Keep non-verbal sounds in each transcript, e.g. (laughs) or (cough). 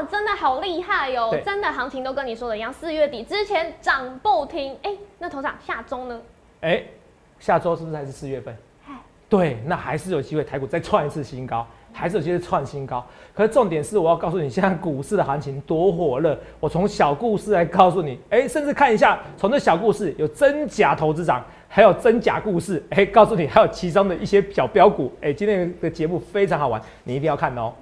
哇，真的好厉害哟、对真的行情都跟你说的一样，四月底之前涨不停。哎、那头长下周呢？哎，下周是不是还是四月份？嗨对，那还是有机会台股再创一次新高，还是有机会创新高。可是重点是，我要告诉你，现在股市的行情多火热。我从小故事来告诉你，哎，甚至看一下，从这小故事有真假投资长，还有真假故事，哎，告诉你还有其中的一些小标股。哎，今天的节目非常好玩，你一定要看哦。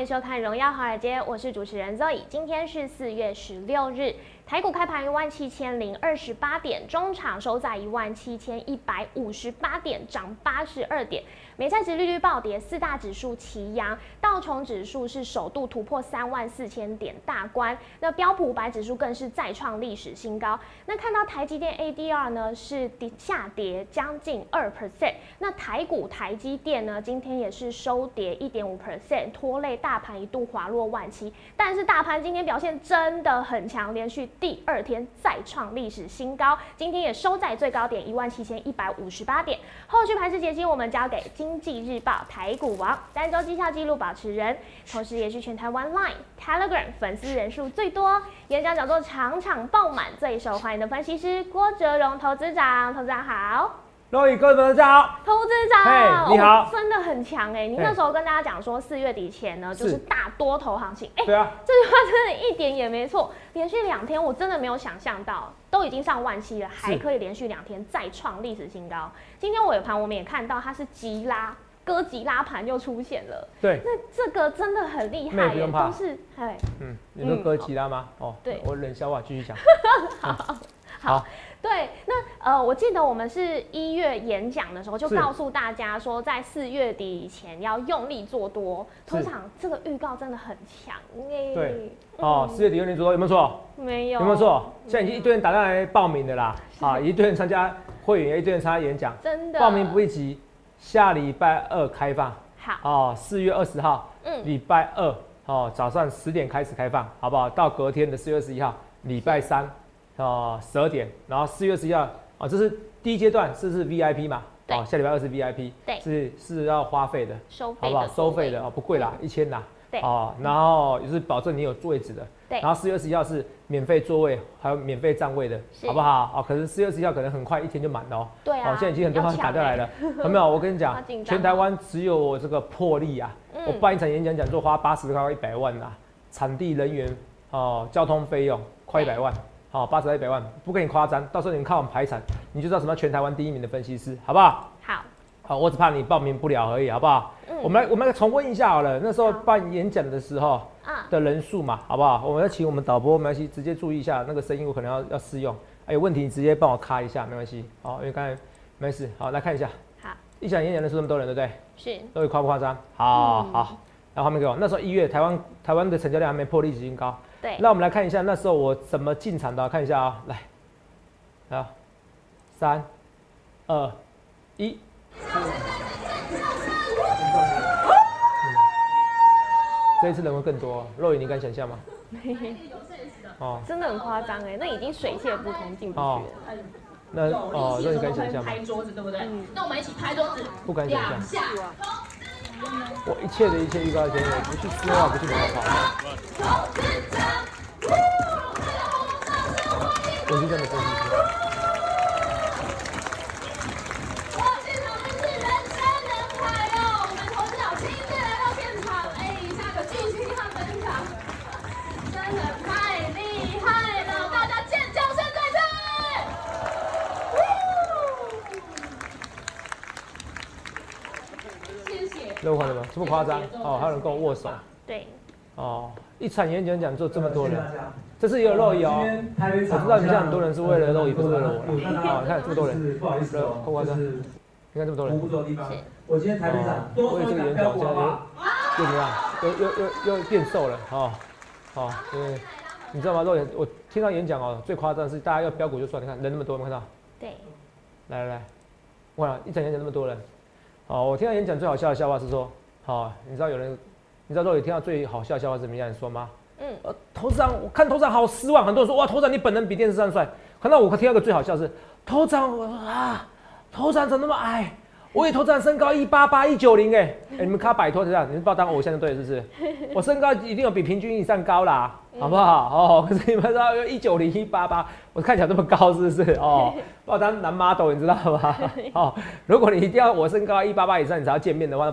欢迎收看《荣耀华尔街》，我是主持人 Zoe。今天是四月十六日，台股开盘一万七千零二十八点，中场收在一万七千一百五十八点，涨八十二点。美债值利率暴跌，四大指数齐扬，道琼指数是首度突破三万四千点大关，那标普五百指数更是再创历史新高。那看到台积电 ADR 呢是跌下跌将近二 percent，那台股台积电呢今天也是收跌一点五 percent，拖累大盘一度滑落万七。但是大盘今天表现真的很强，连续第二天再创历史新高，今天也收在最高点一万七千一百五十八点。后续盘势解析我们交给经济日报台股王单周绩效记录保持人，同时也是全台湾 Line、Telegram 粉丝人数最多、演讲讲座场场爆满、最受欢迎的分析师郭哲荣投资长。投资长好。各位各位朋友，大家好。投资长，嘿你好。哦真的很强哎！你那时候跟大家讲说，四月底前呢，就是是大多头行情，哎、对啊，这句话真的一点也没错。连续两天，我真的没有想象到，都已经上万七了，还可以连续两天再创历史新高。今天尾盘我们也看到它是急拉，哥吉拉盘又出现了，对，那这个真的很厉害耶，都是哎，嗯，你说哥吉拉吗？哦，对。我冷笑话继续讲。(laughs) 好，对，那呃，我记得我们是一月演讲的时候，就告诉大家说，在四月底以前要用力做多。通常这个预告真的很强哎。对。哦，四月底用力做多有没有错？没有，有没有错？现在已经一堆人打电话来报名的啦，啊，一堆人参加会员，一堆人参加演讲，真的。报名不一急，下礼拜二开放。好，哦，四月二十号，嗯，礼拜二。哦，早上十点开始开放，好不好？到隔天的四月二十一号，礼拜三哦十二点，然后四月二十一号啊，这是第一阶段，这是 VIP 嘛？哦，下礼拜二是 VIP，对是是要花费的，收费好不好？收费的哦，不贵啦，一千啦。对哦，然后也是保证你有位置的。对然后四月二十一号是免费座位，还有免费站位的，好不好？哦，可是四月二十一号可能很快一天就满了哦。对啊哦，现在已经很多人打掉来了，(laughs) 有没有？我跟你讲全台湾只有我这个魄力啊！嗯我办一场演讲讲座花八十到一百万啊，场地人员哦，交通费用快一百万，好，八十到一百万，不跟你夸张，到时候你们看我们排产，你就知道什么叫全台湾第一名的分析师，好不好？好，好，我只怕你报名不了而已，好不好？嗯我们来我们来重温一下好了，那时候办演讲的时候啊，的人数嘛，好不好？我们要请我们导播，没关系，直接注意一下那个声音，我可能要要试用。哎，有问题你直接帮我卡一下，没关系。好，因为刚才没事。好，来看一下，好，一场演讲的数那么多人，对不对？是，各位夸不夸张？好嗯好，然后画面给我。那时候一月台湾台湾的成交量还没破历史新高。对，那我们来看一下那时候我怎么进场的，看一下啊、来，啊，三，二，一。这一次人会更多，肉眼你敢想象吗？哦，真的很夸张哎，那已经水泄不通，进不哦去了。那哦，肉眼敢想象吗？拍桌子，对不对？嗯。那我们一起拍桌子，不敢想象。我一切的一切预告前，我不去说话，不去跑跑。我是这样的分析师。哇，现场真是人山人海哦！我们投资长亲自来到现场，哎，下个巨星和分享，真的太厉害了！大家尖叫声在这！谢谢。肉看到吗？这么夸张哦，还有人跟我握手对，哦。一场演讲讲座这么多人，这次也有肉椅哦。我我知道你现在很多人是为了肉椅，不是为了我啦。好，你看这么多人，不好意思哦，不夸张你看这么多人服务。的地方。我今天台北哦场，多我也说一档这个演讲标股好不好？又怎么样？又又又又变瘦了哦哦，对你知道吗？肉眼我听到演讲哦，最夸张的是大家要标股就算，你看人那么多，有没有看到？对，来来来，哇，一场演讲那么多人，哦，我听到演讲最好笑的笑话是说，好、你知道有人，你知道肉有听到最好笑的笑话是什么样？你说吗？嗯，呃，头长，我看头长好失望，很多人说哇，头长你本人比电视上帅。可那我听到个最好笑是头长，我说啊，头长怎么那么矮？我也头长身高一八八一九零哎，哎你们看摆脱这样，你们把我当偶像就对了，是不是？(laughs) 我身高一定有比平均以上高啦，好不好？哦，可是你们知道一九零一八八，我看起来这么高是不是？哦，(laughs) 把我当男 model 你知道吗？(laughs) 哦，如果你一定要我身高一八八以上你才要见面的话。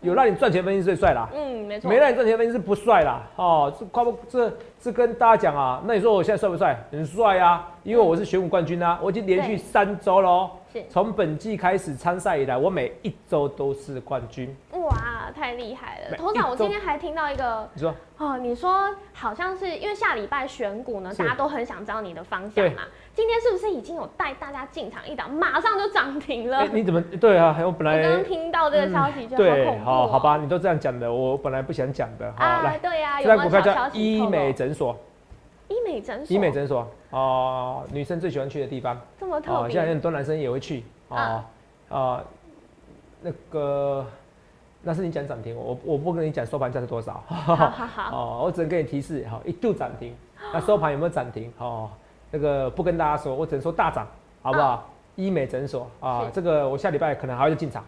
有让你赚钱分析最帅啦，嗯，没错，没让你赚钱分析是不帅啦。哦，这夸不这这跟大家讲啊，那你说我现在帅不帅？很帅啊，因为我是选武冠军啊，我已经连续三周喽是。从本季开始参赛以来，我每一周都是冠军。哇，太厉害了！每头长，我今天还听到一个你说哦，你说好像是因为下礼拜选股呢，大家都很想知道你的方向嘛。今天是不是已经有带大家进场一档，马上就涨停了？哎、你怎么对啊？我本来我刚刚听到这个消息就好对，好吧，你都这样讲的，我本来不想讲的。好，啊，来，对呀、这有股票叫医美诊所，医美诊所，医美诊所。哦、女生最喜欢去的地方。这么特哦，别、现在很多男生也会去。哦啊啊，那个那是你讲涨停，我我不跟你讲收盘价是多少。好好好，(laughs) 哦，我只能给你提示，好，一度涨停，那收盘有没有涨停？哦，那个不跟大家说，我只能说大涨，好不好？医美诊所啊是，这个我下礼拜可能还会进场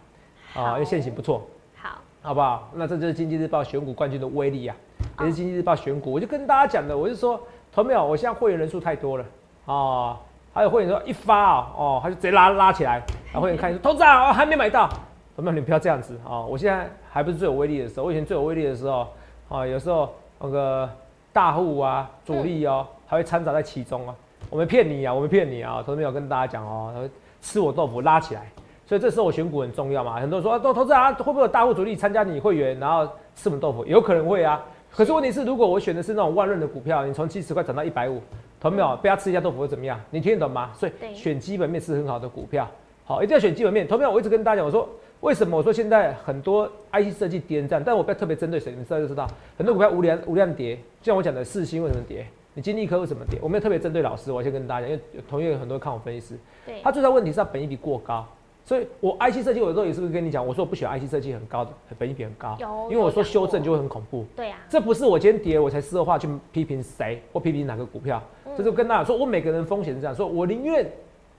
啊，好。因为现行不错，好，好不好？那这就是经济日报选股冠军的威力啊，也是经济日报选股，我就跟大家讲的，我就说，同没有？我现在会员人数太多了啊，还有会员说一发啊，哦，他就直接拉拉起来，然后会员看说，投资啊，哦还没买到，同没有？你不要这样子啊，我现在还不是最有威力的时候，我以前最有威力的时候啊，有时候那个大户啊、主力哦，还会掺杂在其中啊。我没骗你啊，我没骗你啊，投资没有跟大家讲哦，他吃我豆腐拉起来，所以这时候我选股很重要嘛。很多人说啊，投投资啊，会不会有大户主力参加你会员，然后吃我们豆腐？有可能会啊。可是问题是，如果我选的是那种万润的股票，你从七十块涨到一百五，投没有被他吃一下豆腐会怎么样？你听得懂吗？所以对选基本面是很好的股票，好，一定要选基本面。同没有？我一直跟大家讲，我说为什么？我说现在很多 IC 设计跌战，但我不要特别针对谁，你们知道就知道。很多股票无量无量跌，就像我讲的四星为什么跌？你金立科为什么跌？我没有特别针对老师，我先跟大家讲，因为同业有很多看我分析师，对，他最大问题是他本益比过高，所以我 IC 设计我有时候也是不是跟你讲，我说我不喜欢 IC 设计很高的，本益比很高，因为我说修正就会很恐怖。对啊、这不是我今天跌我才事后话去批评谁或批评哪个股票，嗯这就跟大家说，我每个人风险是这样，说我宁愿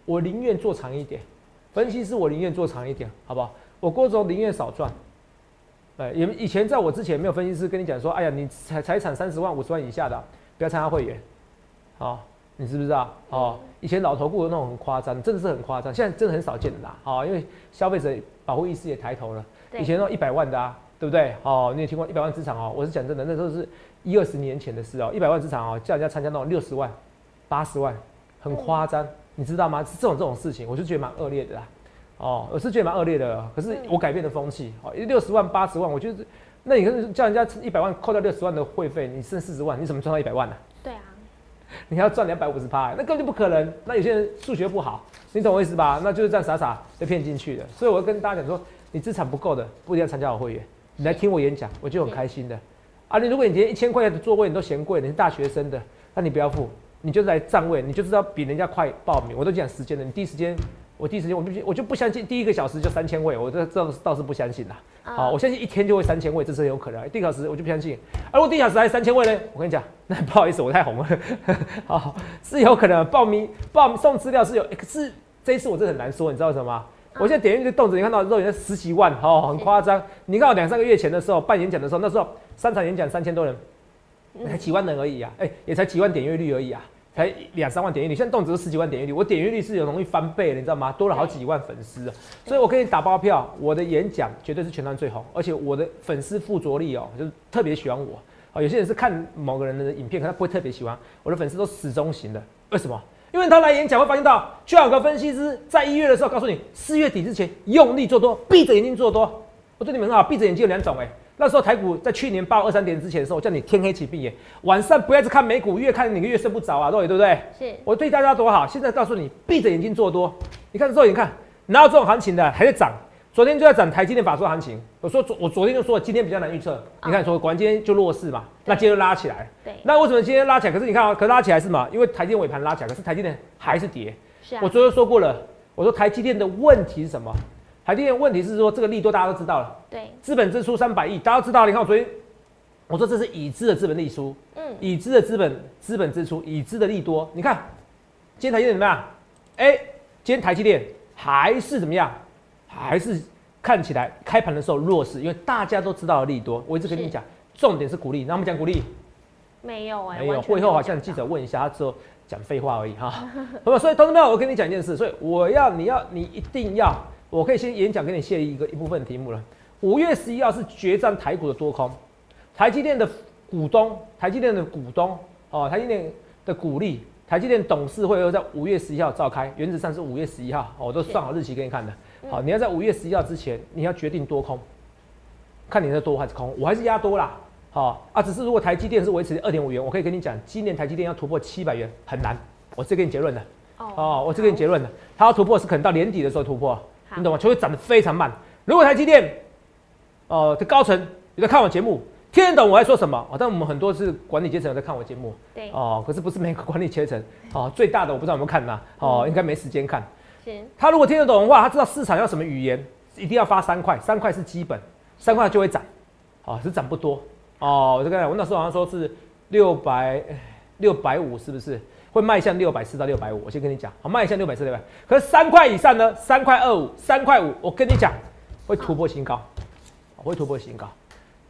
我宁愿做长一点，分析师我宁愿做长一点，好不好？我郭总宁愿少赚。对，以以前在我之前没有分析师跟你讲说，哎呀，你财财产三十万、五十万以下的，不要参加会员，好、你知不知道？哦，以前老头顾的那种很夸张，真的是很夸张，现在真的很少见的啦。哦，因为消费者保护意识也抬头了。对以前那种一百万的啊，对不对？哦，你也听过一百万资产哦？我是讲真的，那时候是一二十年前的事哦，一百万资产哦，叫人家参加那种六十万、八十万，很夸张，你知道吗？这种这种事情，我就觉得蛮恶劣的啦。哦，我是觉得蛮恶劣的，可是我改变了风气。哦，六十万、八十万，我觉得，那你跟叫人家一百万扣掉六十万的会费，你剩四十万，你怎么赚到一百万呢、啊，你还要赚两百五十趴，那根本就不可能。那有些人数学不好，你懂我意思吧？那就是这样傻傻被骗进去的。所以我要跟大家讲说，你资产不够的，不一定要参加我会员，你来听我演讲，我就很开心的。啊，你如果你连一千块钱的座位你都嫌贵，你是大学生的，那你不要付，你就是来占位，你就知道比人家快报名。我都讲时间了，你第一时间，我第一时间我就我就不相信第一个小时就三千位，我这这倒是不相信啦。啊好，我相信一天就会三千位，这是很有可能。第一个小时我就不相信，而、我第一小时还三千位呢？我跟你讲，(laughs) 那不好意思，我太红了。(laughs) 好，是有可能报名报送资料是有，欸可是这一次我真的很难说，你知道为什么吗？我现在点进去动辄，你看到肉眼十几万，哦，很夸张。你看我两三个月前的时候办演讲的时候，那时候三场演讲三千多人，才几万人而已啊，哎、也才几万点阅率而已啊，才两三万点阅率，现在动辄是十几万点阅率，我点阅率是有容易翻倍的，你知道吗？多了好几万粉丝啊，所以我跟你打包票，我的演讲绝对是全台最红，而且我的粉丝附着力哦，就是特别喜欢我。啊，有些人是看某个人的影片，可他不会特别喜欢。我的粉丝都始终型的，为什么？因为他来演讲会发现到，就有个分析师在一月的时候告诉你，四月底之前用力做多，闭着眼睛做多。我对你们很好，闭着眼睛有两种哎、那时候台股在去年八二三点之前的时候，我叫你天黑请闭眼，晚上不要一直看美股，越看你越睡不着啊，肉眼对不对？是我对大家多好，现在告诉你，闭着眼睛做多。你看肉眼看，哪有这种行情的还在涨？昨天就在涨台积电法说行情，我说昨我昨天就说今天比较难预测，你看说果然今天就弱势嘛，那今天就拉起来，对，那为什么今天拉起来？可是你看啊，可是拉起来是嘛？因为台积电尾盘拉起来，可是台积电还是跌。是啊我，昨天说过了，我说台积电的问题是什么？台积电的问题是说这个利多大家都知道了，对，资本支出三百亿，大家都知道了。你看我昨天我说这是已知的资本利出，嗯，已知的资本资本支出，已知的利多。你看今天台积电怎么样？哎、今天台积电还是怎么样？还是看起来开盘的时候弱势，因为大家都知道了利多。我一直跟你是讲，重点是鼓励。那我们讲鼓励，没有哎，没有，会后好像记者问一下，他只有讲废话而已哈。好吧，所以同志们，我跟你讲一件事，所以我要你要你一定要，我可以先演讲给你泄一个一部分题目了。五月十一号是决战台股的多空，台积电的股东，台积电的股东哦，台积电的股利，台积电董事会又在五月十一号召开，原则上是五月十一号，哦我都算好日期给你看的。好，你要在五月十一号之前，你要决定多空，看你是多还是空，我还是压多啦。好啊，只是如果台积电是维持二点五元，我可以跟你讲，今年台积电要突破七百元很难，我这给你结论的。哦，哦，我这给你结论的，它要突破是可能到年底的时候突破，好你懂吗？就会涨得非常慢。如果台积电，哦、的高层有在看我节目，听得懂我在说什么？哦，但我们很多是管理阶层有在看我节目，对，哦，可是不是每个管理阶层，哦，最大的我不知道有没有看呐、哦，应该没时间看。是，他如果听得懂的话，他知道市场要什么语言，一定要发三块，三块是基本，三块就会涨，哦，只是涨不多，哦，我就跟我那时候好像说是六百六百五，是不是会迈向六百四到六百五？我先跟你讲，好，迈向六百四六百，可是三块以上呢，三块二五，三块五，我跟你讲，会突破新高，哦会突破新高，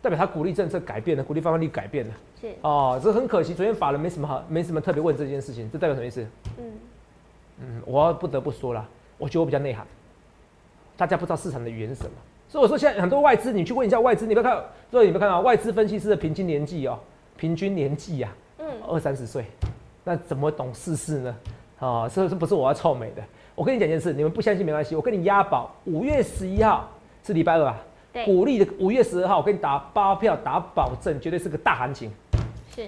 代表他鼓励政策改变了，鼓励发放率改变了，是，哦，这很可惜，昨天法人没什么好，没什么特别问这件事情，这代表什么意思？嗯，嗯，我不得不说了，我觉得我比较内涵，大家不知道市场的语言是什么，所以我说现在很多外资，你去问一下外资，你不要看，所以你不要看到外资分析师的平均年纪哦，平均年纪呀、嗯，二三十岁，那怎么懂世事呢？啊、这这不是我要臭美的。我跟你讲件事，你们不相信没关系，我跟你押宝，五月十一号是礼拜二吧？对，鼓励的五月十二号，我跟你打包票打保证，绝对是个大行情。是，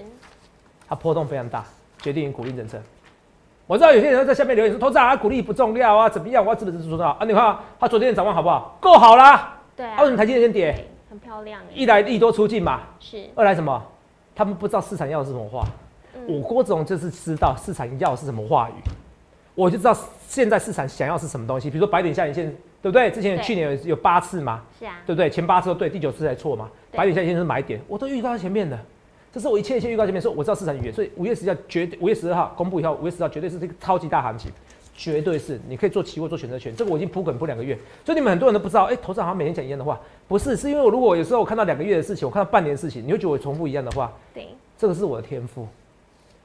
它波动非常大，决定于鼓励政策。我知道有些人在下面留言说，投资啊，鼓励不重要啊，怎么样？我要资本支出多少啊？你看他昨天的展望好不好？够好啦。对啊啊，为什么台积电先跌？很漂亮哎，一来利多出尽嘛，是，二来什么？他们不知道市场要的是什么话。我嗯，郭总就是知道市场要是什么话语，我就知道现在市场想要是什么东西。比如说白点下影线，对不对？之前去年有有八次嘛，是啊，对不对？前八次都对，第九次才错嘛。白点下影线是买点，我都预告在前面的。这是我一切一切预告前面，说我知道市场语言，所以五月十号绝对，五月十二号公布以后，五月十号绝对是这个超级大行情，绝对是你可以做期货做选择权，这个我已经铺梗铺两个月，所以你们很多人都不知道，哎、头上好像每天讲一样的话，不是，是因为我如果有时候我看到两个月的事情，我看到半年的事情，你会觉得我重复一样的话，对，这个是我的天赋，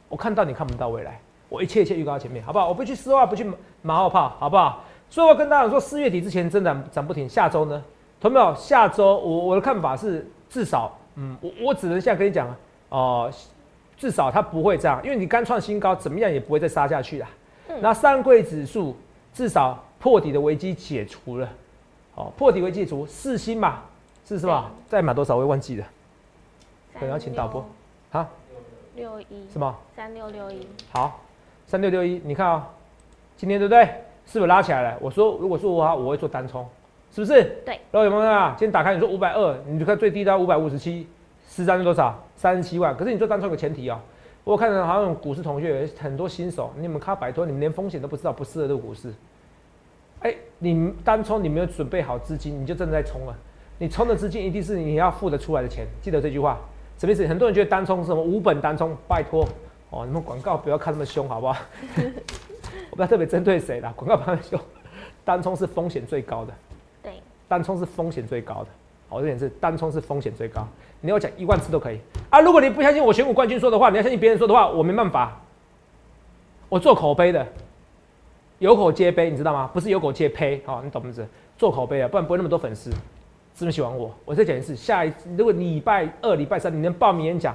我看到你看不到未来，我一切一切预告在前面，好不好？我不去丝袜，不去马后炮，好不好？所以我跟大家讲说，四月底之前真的涨不停，下周呢，同没有？下周我我的看法是，至少，嗯，我我只能现在跟你讲啊，哦、至少它不会这样，因为你刚创新高，怎么样也不会再杀下去啦。嗯那上柜指数至少破底的危机解除了，哦，破底危机解除，四星嘛，是是吧？再买多少我也忘记了，可能要请导播啊，六一什么？三六六一，好，三六六一，你看啊、今天对不对？是不是拉起来了？我说，如果说我话，我会做单冲，是不是？对。然后有没有看啊？今天打开你说五百二，你就看最低到五百五十七，十张是多少？三十七万。可是你做单冲有个前提哦，我看到好像股市同学很多新手，你们靠摆脱，你们连风险都不知道，不适合这个股市。哎、你单冲你没有准备好资金，你就正在冲了。你冲的资金一定是你要付得出来的钱，记得这句话。什么意思？很多人觉得单冲是什么无本单冲，拜托哦，你们广告不要看那么凶好不好？(laughs) 我不要特别针对谁啦，广告不要凶。单冲是风险最高的，对，单冲是风险最高的。好，这点是单冲是风险最高。你要讲一万次都可以啊。如果你不相信我选股冠军说的话，你要相信别人说的话，我没办法。我做口碑的，有口皆碑，你知道吗？不是有口皆碑，好、你懂不懂？做口碑啊，不然不会那么多粉丝。这么喜欢我，我再讲一次，下一次如果礼拜二、礼拜三你能报名演讲，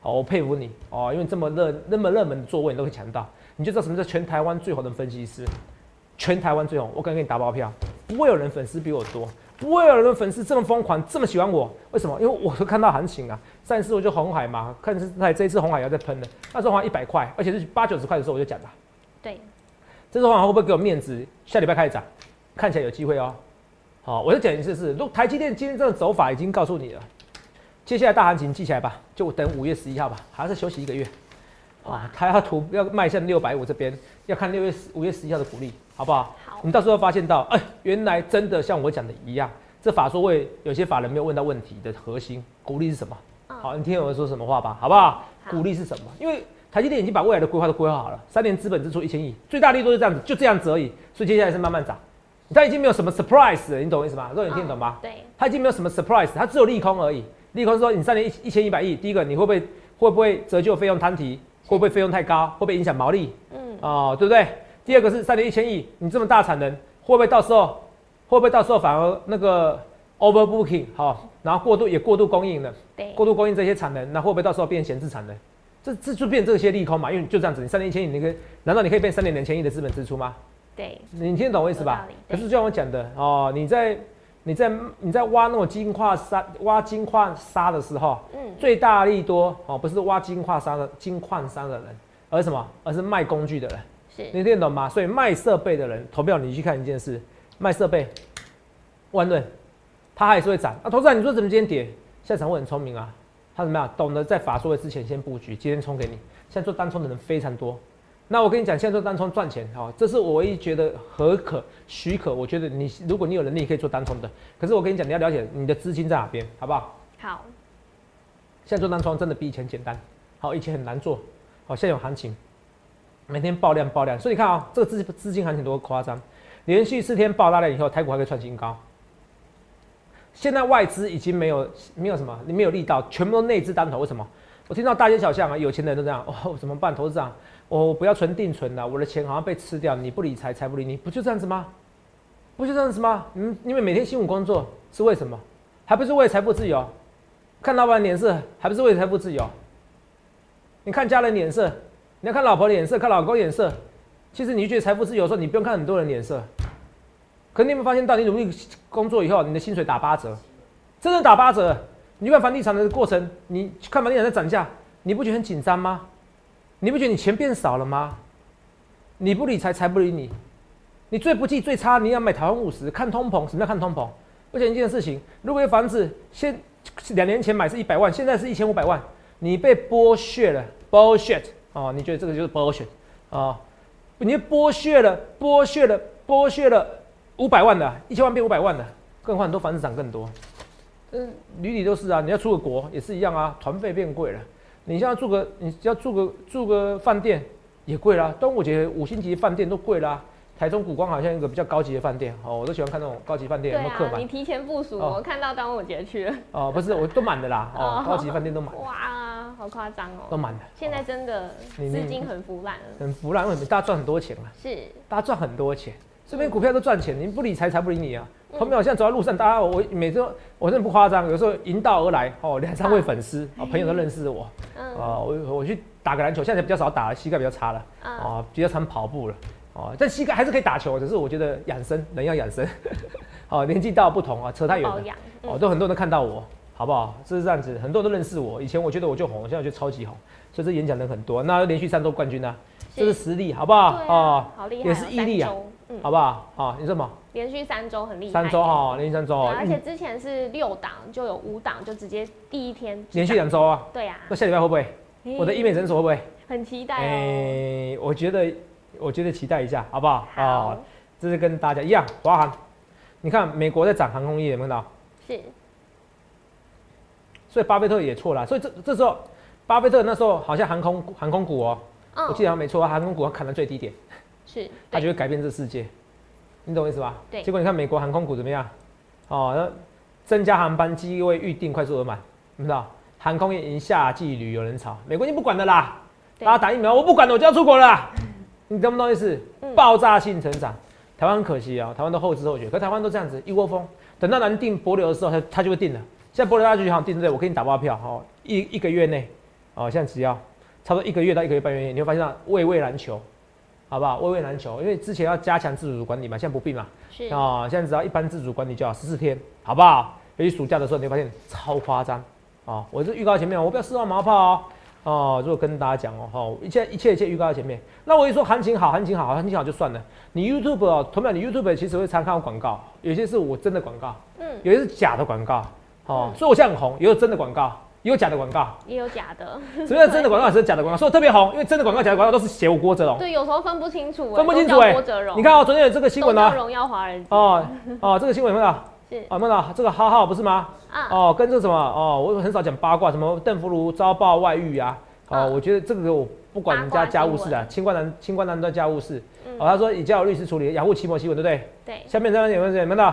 好，我佩服你。哦，因为这么热、那么热门的座位你都可以抢到，你就知道什么叫全台湾最好的分析师，全台湾最红，我敢给你打包票，不会有人粉丝比我多，不会有人粉丝这么疯狂，这么喜欢我，为什么？因为我都看到行情啊，上一次我就红海嘛，看是在这一次红海要在喷的，那时候好像一百块，而且是八九十块的时候我就讲了，对，这次红海会不会给我面子？下礼拜开始涨，看起来有机会哦。好，我再讲一次是，如台积电今天这个走法已经告诉你了，接下来大行情记起来吧，就等五月十一号吧，还是休息一个月。啊，它要图要迈向六百五这边，要看六月五月十一号的股利，好不好？好你到时候发现到，哎、原来真的像我讲的一样，这法说会有些法人没有问到问题的核心，鼓励是什么？嗯好，你听我说什么话吧，好不好？好股利是什么？因为台积电已经把未来的规划都规划好了，三年资本支出一千亿，最大力度是这样子，就这样子而已，所以接下来是慢慢涨。它已经没有什么 surprise 了，你懂我意思吗？肉，你听得懂吗？对，它已经没有什么 surprise，它只有利空而已。利空说你三年一一千一百亿，第一个你会不会会不会折旧费用摊提？会不会费用太高？会不会影响毛利？嗯，哦，对不对？第二个是三年一千亿，你这么大产能，会不会到时候会不会到时候反而那个 overbooking 好、然后过度也过度供应了，对，过度供应这些产能，那会不会到时候变闲置产能？这这就变这些利空嘛，因为你就这样子，你三年一千亿，你可以难道你可以变三年两千亿的资本支出吗？对，你听得懂我意思吧可是就像我讲的哦，你在你在你在挖那种金矿沙挖金矿沙的时候，嗯，最大利多哦，不是挖金矿砂的金矿山的人，而是什么？而是卖工具的人。是，你听得懂吗？所以卖设备的人，投票你去看一件事，卖设备，万润，它还是会涨啊。投资人，你说怎么今天跌？现在散户很聪明啊，他怎么样？懂得在法说会之前先布局，今天冲给你。现在做单冲的人非常多。那我跟你讲，现在做单冲赚钱，好、这是我唯一觉得合可许可。我觉得你如果你有能力，可以做单冲的。可是我跟你讲，你要了解你的资金在哪边，好不好？好，现在做单冲真的比以前简单，好，以前很难做，好，现在有行情，每天爆量爆量，所以你看啊、这个资资金行情多夸张，连续四天爆大量以后，台股还可以创新高。现在外资已经没有没有什么，你没有力道，全部都内资单头，为什么？我听到大街小巷啊，有钱人都这样，哦，怎么办？投资长，我不要存定存了，我的钱好像被吃掉，你不理财，财不理你，不就这样子吗？不就这样子吗？你，因为每天辛苦工作是为什么？还不是为了财富自由？看老板脸色，还不是为了财富自由？你看家人脸色，你要看老婆脸色，看老公脸色。其实你觉得财富自由的时候，你不用看很多人脸色。可你有没有发现到，你努力工作以后，你的薪水打八折，真的打八折。你去看房地产的过程，你看房地产在涨价，你不觉得很紧张吗？你不觉得你钱变少了吗？你不理财，财不理你。你最不济最差，你要买台湾五十，看通膨。什么叫看通膨？而且一件事情，如果有房子现两年前买是一百万，现在是一千五百万，你被剥削了，bullshit 哦，你觉得这个就是 bullshit 哦，你剥削了，剥削了，剥削了五百万的，一千万变五百万的，更换很多房子涨更多。嗯，屡屡都是啊，你要出个国也是一样啊，团费变贵了。你现在住个，你要住个住个饭店也贵啦，端午节五星级饭店都贵啦。台中古光好像一个比较高级的饭店哦，我都喜欢看那种高级饭店有没有客满你提前部署，哦我看到端午节去了，哦，不是，我都满的啦哦哦，高级饭店都满，哇，好夸张哦，都满的。现在真的资金很腐烂了，很腐烂，为什么大家赚很多钱啊？是，大家赚很多钱，这边股票都赚钱，你不理财，财不理你啊。嗯。朋友，我现在走在路上，大家我每次都我真的不夸张，有时候迎道而来哦，两三位粉丝哦，朋友都认识我嗯。啊，我我去打个篮球，现在比较少打了，膝盖比较差了嗯，哦，比较常跑步了哦，但膝盖还是可以打球，只是我觉得养生人要养生，(laughs) 哦，年纪到不同啊，扯太远了。哦，嗯。都很多人都看到我，好不好？就是这样子，很多人都认识我，以前我觉得我就红，现在我觉得超级红，所以这演讲人很多，那连续三周冠军呢、这是实力，好不好？对啊，好厉害哦，也是毅力啊，嗯，好不好？啊，你说什么？连续三周很厉害，三周哈，连续三周哦，而且嗯之前是六档，就有五档，就直接第一天就连续涨两周啊。对呀，那下礼拜会不会？我的医美诊所会不会？很期待哎、哦。我觉得，我觉得期待一下，好不好？好，这是跟大家一样，华航。你看美国在涨航空业，有没有看到？是，所以巴菲特也错了。所以这这时候，巴菲特那时候好像航空航空股哦，嗯我记得好像没错，航空股要砍到最低点，是，他就会改变这世界。你懂我意思吧？对结果你看美国航空股怎么样？哦，那增加航班机位预定快速额满，你知道？航空业迎夏季旅游人潮，美国已经不管的啦，对大家打疫苗，我不管了，我就要出国了啦。你懂不懂意思？嗯爆炸性成长，台湾很可惜啊、台湾都后知后觉，可台湾都这样子一窝蜂，等到难定博流的时候，它它就会定了。现在博流大家就好像定对，我给你打包票哦，一一个月内，哦，现在只要差不多一个月到一个月半月内，你会发现到畏畏难求，好不好？微微难求，因为之前要加强自主管理嘛，现在不必嘛，是，啊、现在只要一般自主管理就好，十四天，好不好？尤其暑假的时候，你会发现超夸张啊！我是预告前面，我不要四万毛炮哦，哦，如果跟大家讲哦，哈，一切一切一切预告在前面。那我一说行情好，行情好，行情好就算了。你 YouTube 哦，同样你 YouTube 其实会参考广告，有些是我真的广告，嗯，有些是假的广告，哦，嗯所以我现在很红，也有真的广告，也有假的广告。也有假的，什么叫真的广告，(laughs) 还是假的广告？所以特别红，因为真的广告、假的广告都是写我郭哲龙，对，有时候分不清楚欸，分不清楚都叫哎郭哲荣，你看哦，昨天有这个新闻哦，都叫荣耀华尔街，哦哦，这个新闻有没有？是啊，有没有这个浩浩不是吗？啊，哦，跟这什么哦，我很少讲八卦，什么邓福如遭报外遇啊。哦，嗯我觉得这个我不管人家家务事啊，清官难清官难断家务事。嗯哦，他说已交由律师处理，雅虎奇摩新闻对不对？对，下面这边有没有有没有？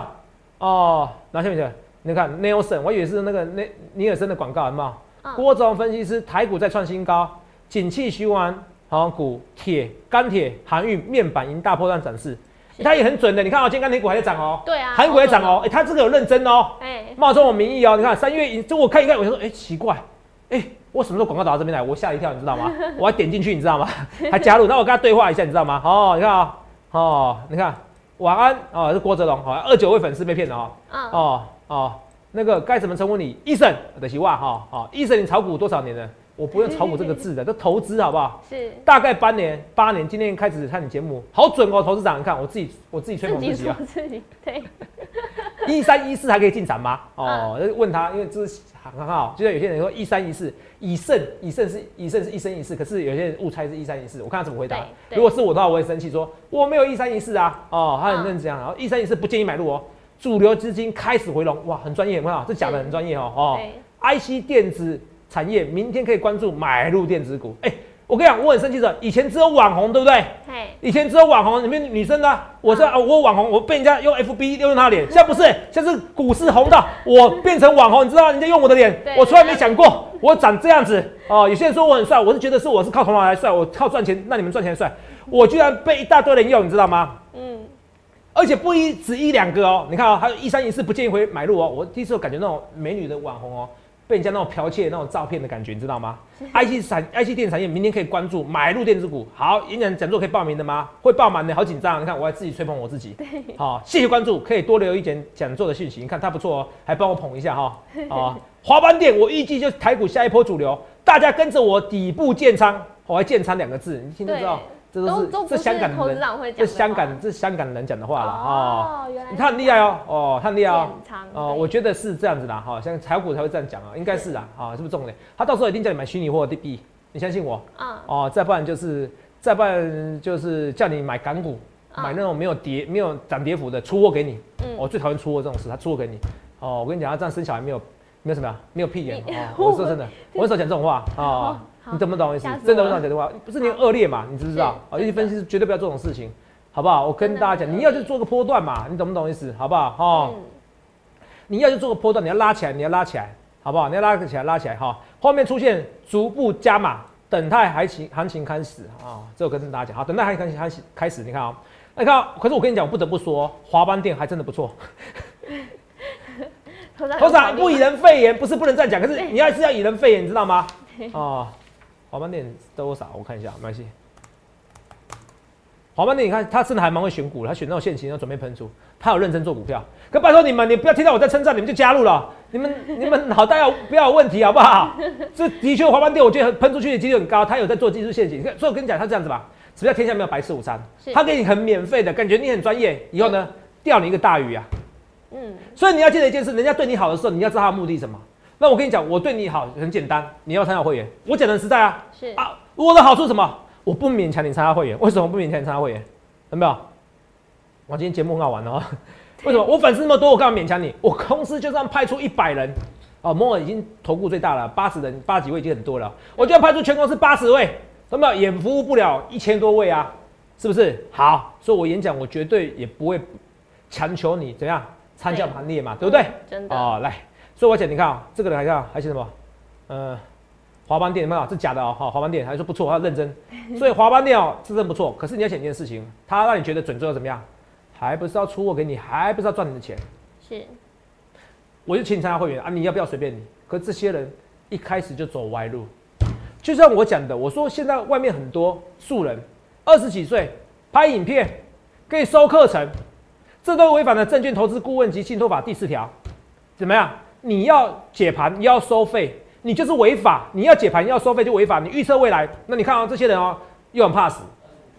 哦，然后下面去，你看 Nelson，我以为是那个尼尼尔森的广告，有没有？嗯郭总分析师，台股再创新高，景气循环，航股、铁、钢铁、航运、面板迎大波段展示，是它也很准的。你看哦，今天钢铁股还在涨哦，对啊，韩股也涨好哦，哎，它这个有认真哦。哎，冒充我名义哦，你看三月一，就我看一看，我就说，哎、奇怪，哎、我什么时候广告打到这边来？我吓一跳，你知道吗？(laughs) 我还点进去，你知道吗？还加入，那我跟他对话一下，你知道吗？哦，你看啊、哦，你看，晚安哦，是郭哲龙，好、二九位粉丝被骗了哦，嗯，哦哦，那个该怎么称呼你？医生的希望哈，哦，医生你炒股多少年了？我不用炒股这个字的，(laughs) 都投资好不好？是大概八年，八年，今天开始看你节目，好准哦，投资长，你看我自己，我自己吹捧自己啊。自己，对，(laughs) 一三一四还可以进场吗？哦，问他，因为这是很好，就像有些人说一三一四以胜以胜是以胜是一生一世，可是有些人误猜是一三一四，我看他怎么回答如果是我的话，我会生气说我没有一三一四啊，哦，他很嗯认真讲，然后一三一四不建议买入哦。主流资金开始回笼，哇，很专业，有没有？这讲的很专业哦，哦，，IC 电子产业明天可以关注买入电子股。哎、我跟你讲，我很生气的，以前只有网红，对不对？嘿，以前只有网红，里面女生呢、我是啊，我有网红，我被人家用 FB 用他的脸，现在不是，现在是股市红到我变成网红，你知道？人家用我的脸，我从来没想过我长这样子哦。有些人说我很帅，我是觉得是我是靠头脑来帅，我靠赚钱，那你们赚钱帅，我居然被一大堆人用，你知道吗？嗯，而且不一只一两个哦，你看啊、还有一三一四不建议回买入哦。我第一次感觉那种美女的网红哦，被人家那种剽窃那种照片的感觉，你知道吗？IC 产 IC 电子产业明天可以关注买入电子股。好，演讲讲座可以报名的吗？会爆满的，好紧张。你看我还自己吹捧我自己。好，谢谢关注，可以多留一点讲座的讯息。你看他不错哦，还帮我捧一下哈、(laughs) 哦。华邦电我预计就是台股下一波主流，大家跟着我底部建仓，我还建仓两个字，你听得知道，这都是这香港人投资长会讲这香港这香港人讲的话了哦。哦，原来他很厉害哦，哦，他很厉害哦。哦，我觉得是这样子的，哈，像炒股才会这样讲啊，应该是啊，啊，是不是重点？他到时候一定叫你买虚拟货币，你相信我啊，哦，再不然就是，再不然就是叫你买港股，嗯买那种没有跌、没有涨跌幅的出货给你。嗯我最讨厌出货这种事，他出货给你。哦，我跟你讲，他这样生小孩没有没有什么呀，没有屁眼你哦。(laughs) 我说真的，(laughs) 我很少讲这种话啊好，(laughs) 你懂不懂意思？真的了很少讲这种话，不是你很恶劣嘛？你知不知道？是哦，尤其分析师绝对不要做这种事情，好不好？我跟大家讲，你要去做个波段嘛，你懂不懂意思？好不好？哦。嗯，你要去做个波段，你要拉起来，你要拉起来，好不好？你要拉起来，拉起来哈。后面出现逐步加码，等待行情行情开始啊、这我跟大家讲，好，等待行情开始开始，你看啊、那你看啊、可是我跟你讲，我不得不说，华邦店还真的不错。(laughs) 头长头长不以人废言，不是不能这样讲，可是你还是要以人废言，你知道吗？(laughs) 哦，华邦店多少？我看一下，没关系。华邦店，你看他真的还蛮会选股的，他选那种现行要准备喷出，他有认真做股票。可拜托你们，你不要听到我在称赞，你们就加入了，你们 (laughs) 你们脑袋要不要有问题好不好？这的确华邦店，我觉得喷出去的几率很高，他有在做技术陷阱。所以我跟你讲，他这样子吧，什么叫天下没有白吃午餐是？他给你很免费的感觉，你很专业，以后呢钓你一个大鱼啊。嗯，所以你要记得一件事，人家对你好的时候，你要知道他的目的是什么。那我跟你讲，我对你好很简单，你要参加会员，我讲的很实在啊。是啊，我的好处是什么？我不勉强你参加会员，为什么不勉强你参加会员？有没有？我今天节目很好玩哦。为什么？我粉丝那么多，我干嘛勉强你？我公司就算派出一百人，哦，摩尔已经投顾最大了，八十人，八几位已经很多了。我就要派出全公司八十位，有没有？也服务不了一千多位啊，是不是？好，所以我演讲我绝对也不会强求你怎样参加行列嘛，对不对？嗯真的哦，来，所以我讲，你看啊、这个人还看还写什么？呃，华邦店有没有？这假的哦，好，华邦店还说不错，他认真，(laughs) 所以华邦店哦是真不错。可是你要想一件事情，他让你觉得准之后怎么样？还不是要出货给你，还不是要赚你的钱？是，我就请你参加会员啊，你要不要随便你？可是这些人一开始就走歪路，就像我讲的，我说现在外面很多素人，二十几岁拍影片，可以收课程，这都违反了《证券投资顾问及信托法》第四条。怎么样？你要解盘，你要收费，你就是违法，你要解盘要收费就违法，你预测未来，那你看啊、这些人哦，又很怕死，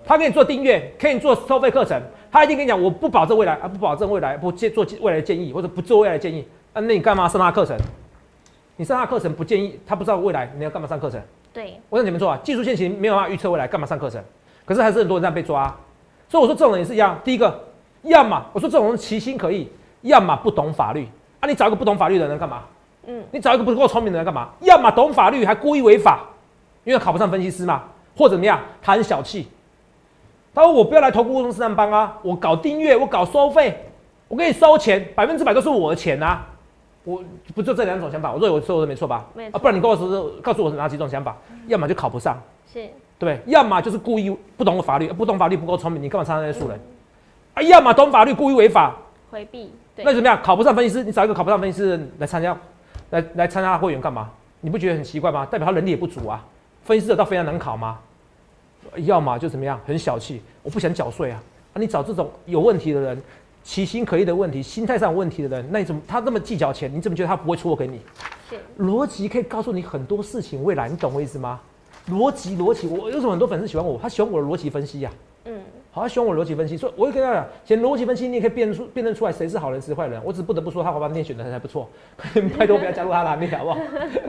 他给你做订阅，给你做收费课程，他一定跟你讲我不保证未来啊，不保证未来，不建做未来的建议或者不做未来的建议，啊，那你干嘛上他课程？你上他课程不建议，他不知道未来，你要干嘛上课程？对，我跟你们说啊，技术现行没有办法预测未来，干嘛上课程？可是还是很多人在被抓、所以我说这种人也是一样。第一个，要么我说这种人其心可疑，要么不懂法律啊。你找一个不懂法律的人干嘛？嗯，你找一个不够聪明的人干嘛？要么懂法律还故意违法，因为考不上分析师嘛，或者怎么样，他很小气。他说我不要来投顾公司上班啊，我搞订阅，我搞收费，我给你收钱，百分之百都是我的钱啊。我不就这两种想法？我说我说的没错吧？没错啊，不然你告诉我告诉我哪几种想法？要么就考不上。是，对？要么就是故意不懂法律，不懂法律不够聪明，你干嘛参加那些素人？啊，要么懂法律故意违法，回避，对那，怎么样？考不上分析师，你找一个考不上分析师来参加，来来参加会员干嘛？你不觉得很奇怪吗？代表他能力也不足啊。分析师有到非常难考吗？要么就怎么样，很小气，我不想缴税啊。啊，你找这种有问题的人，其心可疑的问题，心态上有问题的人，那你怎么他那么计较钱？你怎么觉得他不会出货给你？是，逻辑可以告诉你很多事情未来，你懂我意思吗？逻辑，逻辑，我为什么很多粉丝喜欢我？他喜欢我的逻辑分析呀、嗯，好，他喜欢我逻辑分析，所以我会跟他讲，写逻辑分析，你也可以辨出辨认出来谁是好人，谁是坏人。我只不得不说，他华邦店选的还不错，拜托不要加入他的行列，好不好？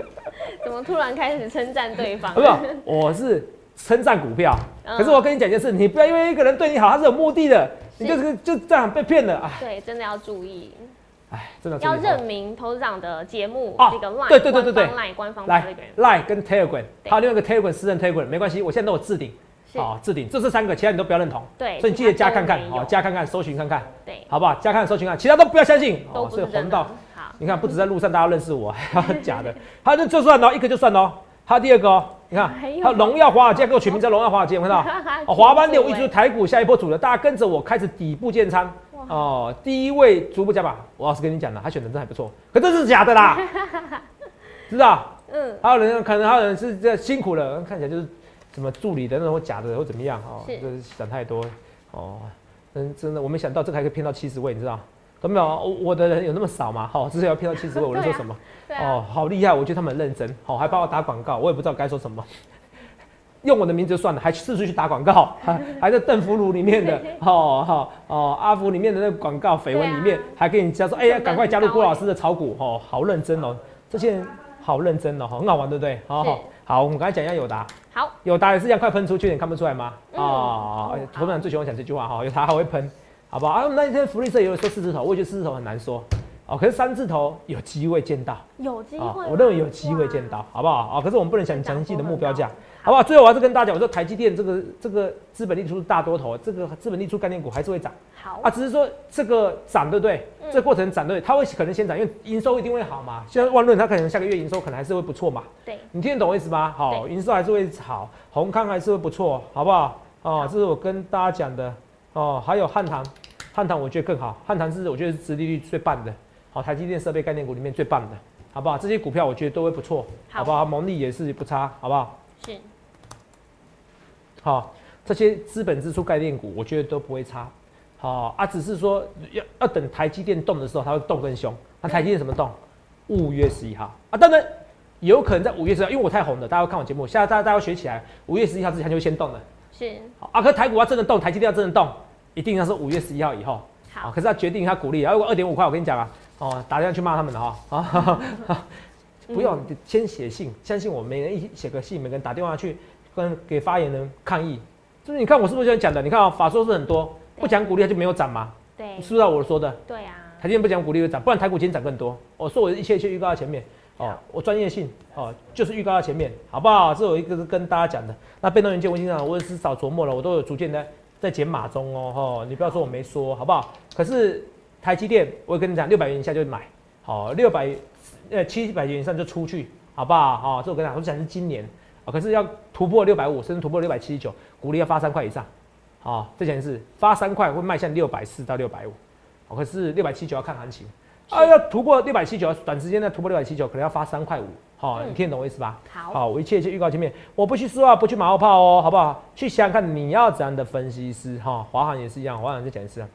(laughs) 怎么突然开始称赞对方？不是？我是称赞股票，嗯。可是我跟你讲一件事，你不要因为一个人对你好，他是有目的的，你就是就这样被骗了，啊对，真的要注意，哎，真的要认明投资长的节目啊这个 line，对对对对对。官方 line 官方来 telegram，Line 跟 Telegram，有另外一个 Telegram 私人 Telegram，没关系，我现在都有置顶，是，好置顶，这是三个，其他你都不要认同，对，所以你记得加看看其他，都没有好加看看，搜寻看看，对，好不好？加看看搜寻看，其他都不要相信，都哦，所以红到。。好，你看，不止在路上大家认识我，(laughs) 还有假的，(laughs) 他就就算哦，一个就算哦。他第二个哦，你看，他荣耀华尔街给我取名叫荣耀华尔街，有看到？(laughs) 哦，华邦店我一直台股下一波主流，大家跟着我开始底部建仓哇哦，第一位逐步加码。我老实跟你讲了，他选的真还不错，可这是假的啦，知道？嗯，还有人可能还有人是这辛苦了，看起来就是什么助理的那种或假的或怎么样哦，是就是想太多哦，真真的我没想到这个还可以骗到七十位，你知道？都没有啊，我我的人有那么少吗？好、哦，至少要骗到七十位，(laughs) 我能说什么？哦，好厉害！我觉得他们很认真，好、还帮我打广告，我也不知道该说什么。用我的名字就算了，还四处去打广告，还 (laughs) 还在邓福如里面的，(laughs) 哦哦哦，阿福里面的那个广告绯闻里面，啊还给你加说，哎呀，赶快加入郭老师的炒股，哦，好认真哦，这些人好认真哦，很好玩，对不对？好好是好，我们刚才讲一下友达，好，友达也是一样快喷出去，你看不出来吗？嗯啊哦，好头长最喜欢讲这句话哈，友达还会喷，好不好？啊，那一天福利社也有说四字头，我也觉得四字头很难说，哦，可是三字头有机会见到。有机啊会吗，我认为有机会见到，好不好啊？可是我们不能想详细的目标价，好不好？最后我还是跟大家讲，我说台积电这个这个资本利出大多头，这个资本利出概念股还是会涨好啊，只是说这个涨对不对？嗯这个过程涨对，它会可能先涨，因为营收一定会好嘛。像万润它可能下个月营收可能还是会不错嘛，对，你听得懂我意思吗？好，营收还是会好，宏康还是会不错，好不好？哦好，这是我跟大家讲的哦。还有汉唐，汉唐我觉得更好，汉唐是我觉得是殖利率最棒的，好，台积电设备概念股里面最棒的，好不好？这些股票我觉得都会不错，好好不好？蒙利也是不差，好不好？是，好，这些资本支出概念股我觉得都不会差，好啊，只是说要要等台积电动的时候，它会动更凶。那台积电什么动？五月十一号啊，当然有可能在五月十一号，因为我太红了，大家要看我节目，现在大家大家要学起来，五月十一号之前就会先动了。是，好啊，可是台股要真的动，台积电要真的动，一定要是五月十一号以后。啊，好，可是要决定他股利，啊如果二点五块，我跟你讲啊，哦，打电话去骂他们了哈，啊，(laughs) 不用，你先写信，相信我，每人一写个信，每个人打电话去跟给发言人抗议。就是你看我是不是这样讲的？你看啊、法说是很多，不讲股利它就没有涨嘛，对是，不知道我说的？对啊，台积电不讲股利会涨，不然台股今天涨更多。我说我一切一切预告在前面，哦，我专业性哦，就是预告在前面，好不好？这有一个是跟大家讲的。那被动元件我已经讲，我也是少琢磨了，我都有逐渐的在减码中哦，吼，你不要说我没说，好不好？可是台积电，我跟你讲，六百元以下就买，好，六百呃七百元以上就出去，好不好？好、这我跟你讲，我讲的是今年啊，可是要突破六百五，甚至突破六百七十九，股利要发三块以上，好、这件事发三块会迈向六百四到六百五，哦，可是六百七九要看行情。啊，要突破六百七九，短时间内突破六百七九，可能要发三块五。好、嗯你听得懂我意思吧？好，好，我一切一切预告前面，我不去说啊，不去马后炮哦，好不好？去想想看你要怎样的分析师哈，华航也是一样，华航再讲一次啊，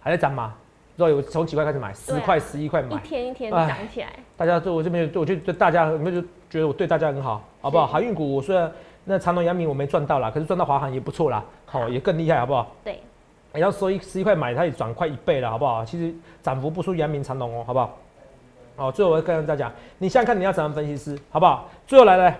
还在涨吗？都有从几块开始买，十块、十一块一。天一天哎涨起来。大家对我这边，我就对大家，你们就觉得我对大家很好，好不好？是航运股我虽然那长隆、阳明我没赚到啦，可是赚到华航也不错啦，好、也更厉害，好不好？对，也要收一十一块买，它也涨快一倍了，好不好？其实涨幅不输阳明、长隆哦，好不好？好，最后我要跟大家讲，你想想看你要怎样分析师，好不好？最后来来，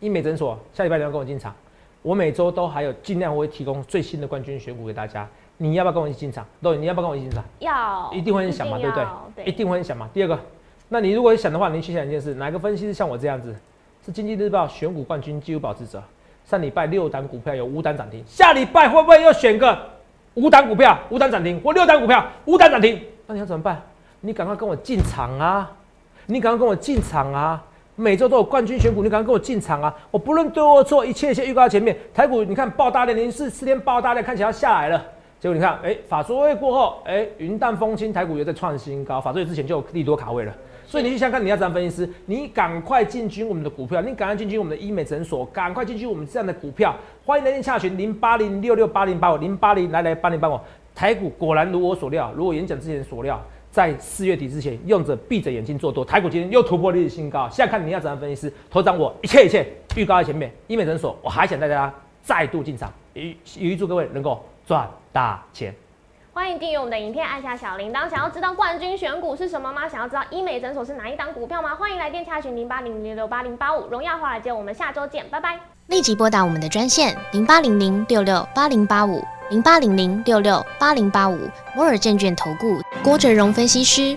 医美诊所下礼拜你要跟我进场，我每周都还有尽量会提供最新的冠军选股给大家，你要不要跟我一起进场？对，你要不要跟我一起进场？要一定会很想嘛，对不对要？对，一定会很想嘛。第二个，那你如果想的话，你去想一件事，哪个分析师像我这样子，是经济日报选股冠军纪录保持者？上礼拜六档股票有五档涨停，下礼拜会不会又选个五档股票五档涨停，或六档股票五档涨停？那你要怎么办？你赶快跟我进场啊！你赶快跟我进场啊！每周都有冠军选股，你赶快跟我进场啊！我不论对或错，一切一切预告在前面。台股你看爆大量，连续四天爆大量，看起来要下来了。结果你看，哎、法说会过后，哎、云淡风轻，台股又在创新高。法说会之前就有利多卡位了，所以你去想想看，你要怎样分析师，你赶快进军我们的股票，你赶快进军我们的医美诊所，赶快进军我们这样的股票。欢迎来电洽询零八零六六八零八五零八零来来八零八五。台股果然如我所料，如我演讲之前所料，在四月底之前，用着闭着眼睛做多，台股今天又突破历史新高。现在看你要怎样分析师，头涨我一切一切预告在前面。医美诊所，我还想大家再度进场，预预祝各位能够赚大钱。欢迎订阅我们的影片，按下小铃铛。想要知道冠军选股是什么吗？想要知道医美诊所是哪一档股票吗？欢迎来电洽询零八零零六八零八五。荣耀华尔街，我们下周见，拜拜。立即拨打我们的专线零八零零六六八零八五零八零零六六八零八五摩尔证券投顾郭哲荣分析师。